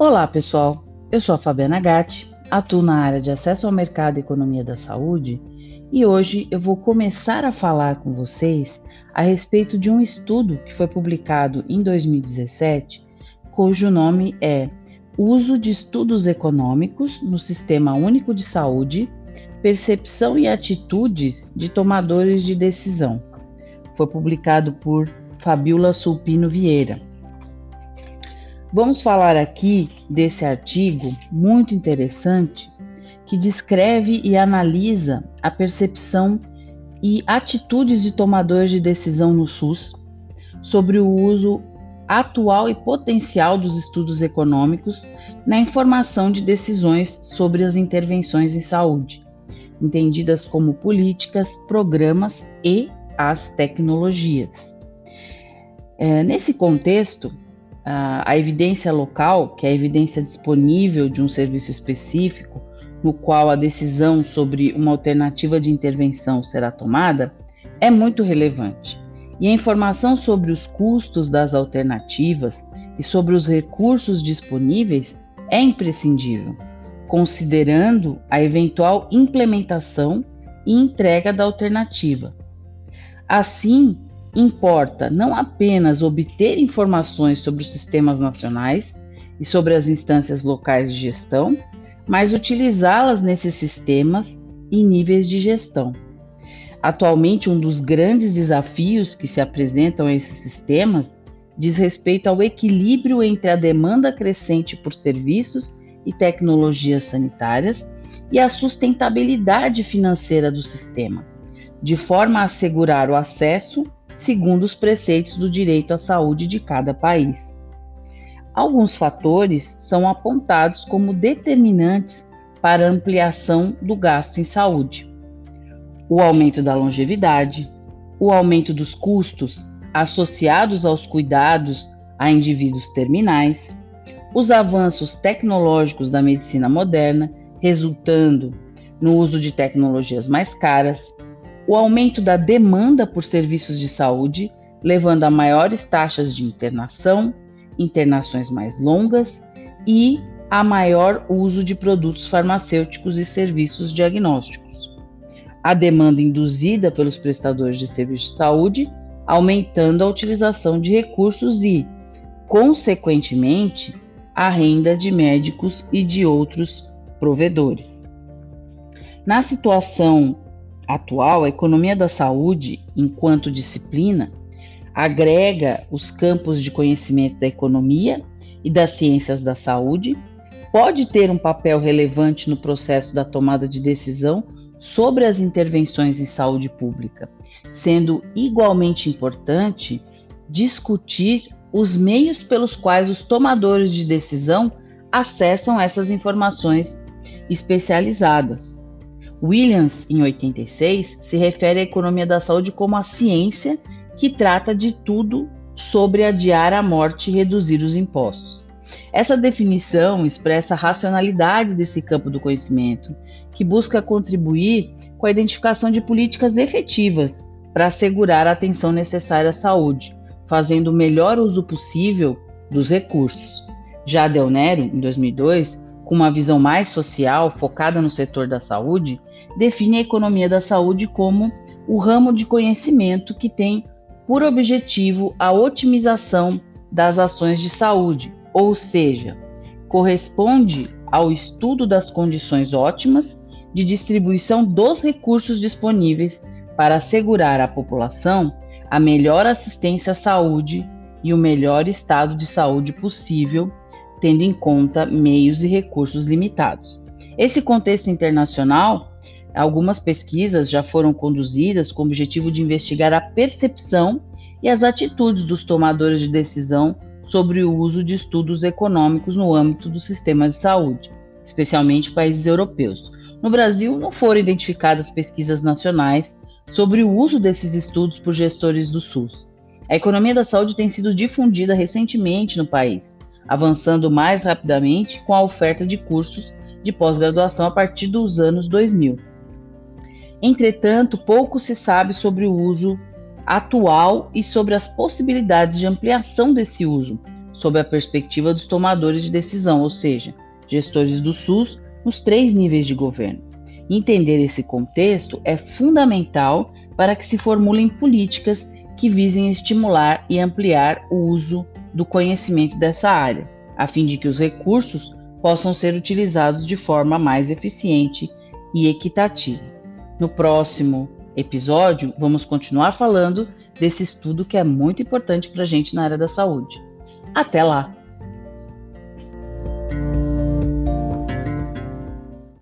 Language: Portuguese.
Olá, pessoal. Eu sou a Fabiana Gatti, atuo na área de acesso ao mercado e economia da saúde e hoje eu vou começar a falar com vocês a respeito de um estudo que foi publicado em 2017, cujo nome é Uso de Estudos Econômicos no Sistema Único de Saúde, Percepção e Atitudes de Tomadores de Decisão. Foi publicado por Fabiola Sulpino Vieira. Vamos falar aqui desse artigo muito interessante que descreve e analisa a percepção e atitudes de tomadores de decisão no SUS sobre o uso atual e potencial dos estudos econômicos na informação de decisões sobre as intervenções em saúde, entendidas como políticas, programas e as tecnologias. É, nesse contexto, a, a evidência local, que é a evidência disponível de um serviço específico, no qual a decisão sobre uma alternativa de intervenção será tomada, é muito relevante. E a informação sobre os custos das alternativas e sobre os recursos disponíveis é imprescindível, considerando a eventual implementação e entrega da alternativa. Assim, importa não apenas obter informações sobre os sistemas nacionais e sobre as instâncias locais de gestão, mas utilizá-las nesses sistemas e níveis de gestão. Atualmente, um dos grandes desafios que se apresentam a esses sistemas diz respeito ao equilíbrio entre a demanda crescente por serviços e tecnologias sanitárias e a sustentabilidade financeira do sistema, de forma a assegurar o acesso segundo os preceitos do direito à saúde de cada país. Alguns fatores são apontados como determinantes para ampliação do gasto em saúde: o aumento da longevidade, o aumento dos custos associados aos cuidados a indivíduos terminais, os avanços tecnológicos da medicina moderna, resultando no uso de tecnologias mais caras, o aumento da demanda por serviços de saúde, levando a maiores taxas de internação, internações mais longas e a maior uso de produtos farmacêuticos e serviços diagnósticos. A demanda induzida pelos prestadores de serviços de saúde, aumentando a utilização de recursos e, consequentemente, a renda de médicos e de outros provedores. Na situação atual, a economia da saúde, enquanto disciplina, agrega os campos de conhecimento da economia e das ciências da saúde, pode ter um papel relevante no processo da tomada de decisão sobre as intervenções em saúde pública, sendo igualmente importante discutir os meios pelos quais os tomadores de decisão acessam essas informações especializadas Williams, em 86, se refere à economia da saúde como a ciência que trata de tudo sobre adiar a morte e reduzir os impostos. Essa definição expressa a racionalidade desse campo do conhecimento, que busca contribuir com a identificação de políticas efetivas para assegurar a atenção necessária à saúde, fazendo o melhor uso possível dos recursos. Já Del Nero, em 2002, com uma visão mais social, focada no setor da saúde, define a economia da saúde como o ramo de conhecimento que tem por objetivo a otimização das ações de saúde, ou seja, corresponde ao estudo das condições ótimas de distribuição dos recursos disponíveis para assegurar à população a melhor assistência à saúde e o melhor estado de saúde possível tendo em conta meios e recursos limitados. Esse contexto internacional, algumas pesquisas já foram conduzidas com o objetivo de investigar a percepção e as atitudes dos tomadores de decisão sobre o uso de estudos econômicos no âmbito do sistema de saúde, especialmente países europeus. No Brasil, não foram identificadas pesquisas nacionais sobre o uso desses estudos por gestores do SUS. A economia da saúde tem sido difundida recentemente no país, avançando mais rapidamente com a oferta de cursos de pós-graduação a partir dos anos 2000. Entretanto, pouco se sabe sobre o uso atual e sobre as possibilidades de ampliação desse uso, sob a perspectiva dos tomadores de decisão, ou seja, gestores do SUS nos três níveis de governo. Entender esse contexto é fundamental para que se formulem políticas que visem estimular e ampliar o uso do conhecimento dessa área, a fim de que os recursos possam ser utilizados de forma mais eficiente e equitativa. No próximo episódio, vamos continuar falando desse estudo que é muito importante para a gente na área da saúde. Até lá!